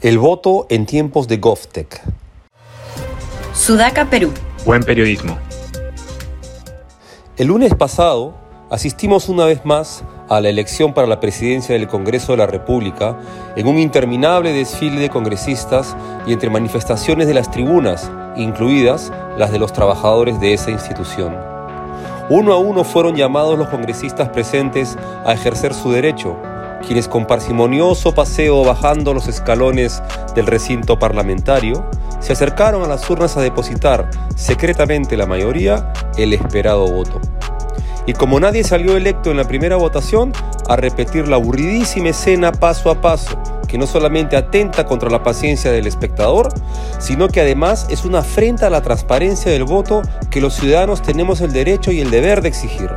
El voto en tiempos de GovTech. Sudaca, Perú. Buen periodismo. El lunes pasado asistimos una vez más a la elección para la presidencia del Congreso de la República en un interminable desfile de congresistas y entre manifestaciones de las tribunas, incluidas las de los trabajadores de esa institución. Uno a uno fueron llamados los congresistas presentes a ejercer su derecho, quienes con parsimonioso paseo bajando los escalones del recinto parlamentario, se acercaron a las urnas a depositar, secretamente la mayoría, el esperado voto. Y como nadie salió electo en la primera votación, a repetir la aburridísima escena paso a paso, que no solamente atenta contra la paciencia del espectador, sino que además es una afrenta a la transparencia del voto que los ciudadanos tenemos el derecho y el deber de exigir.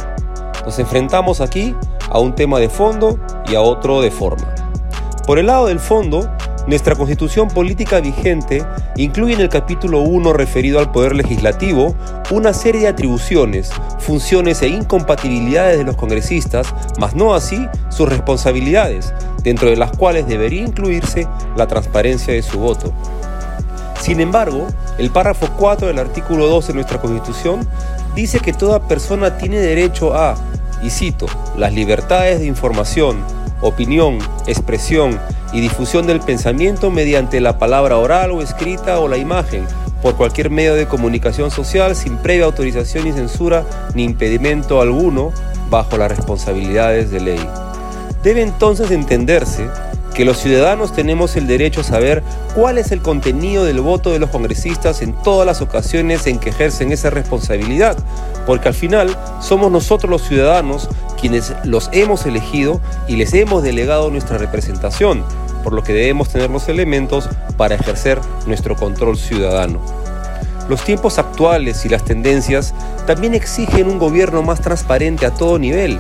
Nos enfrentamos aquí a un tema de fondo y a otro de forma. Por el lado del fondo, nuestra constitución política vigente incluye en el capítulo 1 referido al Poder Legislativo una serie de atribuciones, funciones e incompatibilidades de los congresistas, mas no así sus responsabilidades, dentro de las cuales debería incluirse la transparencia de su voto. Sin embargo, el párrafo 4 del artículo 2 de nuestra Constitución dice que toda persona tiene derecho a, y cito, las libertades de información, opinión, expresión y difusión del pensamiento mediante la palabra oral o escrita o la imagen, por cualquier medio de comunicación social sin previa autorización ni censura ni impedimento alguno bajo las responsabilidades de ley. Debe entonces entenderse que los ciudadanos tenemos el derecho a saber cuál es el contenido del voto de los congresistas en todas las ocasiones en que ejercen esa responsabilidad, porque al final somos nosotros los ciudadanos quienes los hemos elegido y les hemos delegado nuestra representación, por lo que debemos tener los elementos para ejercer nuestro control ciudadano. Los tiempos actuales y las tendencias también exigen un gobierno más transparente a todo nivel,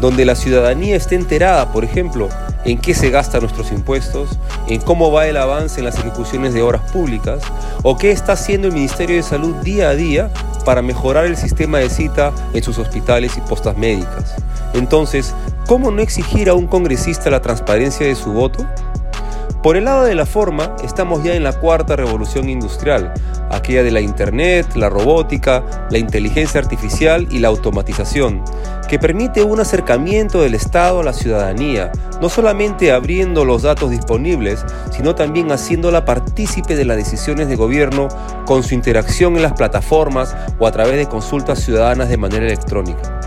donde la ciudadanía esté enterada, por ejemplo, en qué se gastan nuestros impuestos, en cómo va el avance en las ejecuciones de obras públicas o qué está haciendo el Ministerio de Salud día a día para mejorar el sistema de cita en sus hospitales y postas médicas. Entonces, ¿cómo no exigir a un congresista la transparencia de su voto? Por el lado de la forma, estamos ya en la cuarta revolución industrial, aquella de la Internet, la robótica, la inteligencia artificial y la automatización, que permite un acercamiento del Estado a la ciudadanía, no solamente abriendo los datos disponibles, sino también haciéndola partícipe de las decisiones de gobierno con su interacción en las plataformas o a través de consultas ciudadanas de manera electrónica.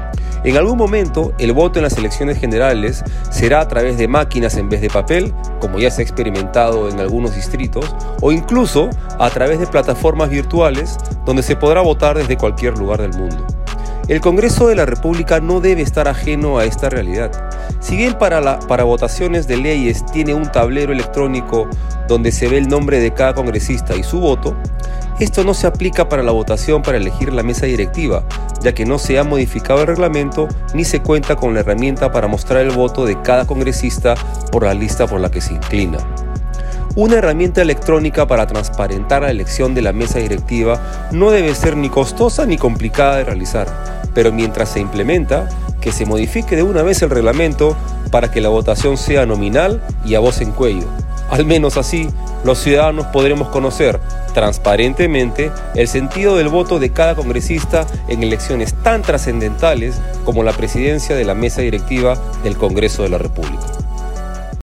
En algún momento, el voto en las elecciones generales será a través de máquinas en vez de papel, como ya se ha experimentado en algunos distritos, o incluso a través de plataformas virtuales donde se podrá votar desde cualquier lugar del mundo. El Congreso de la República no debe estar ajeno a esta realidad. Si bien para, para votaciones de leyes tiene un tablero electrónico donde se ve el nombre de cada congresista y su voto, esto no se aplica para la votación para elegir la mesa directiva, ya que no se ha modificado el reglamento ni se cuenta con la herramienta para mostrar el voto de cada congresista por la lista por la que se inclina. Una herramienta electrónica para transparentar la elección de la mesa directiva no debe ser ni costosa ni complicada de realizar, pero mientras se implementa, que se modifique de una vez el reglamento para que la votación sea nominal y a voz en cuello. Al menos así, los ciudadanos podremos conocer transparentemente el sentido del voto de cada congresista en elecciones tan trascendentales como la presidencia de la mesa directiva del Congreso de la República.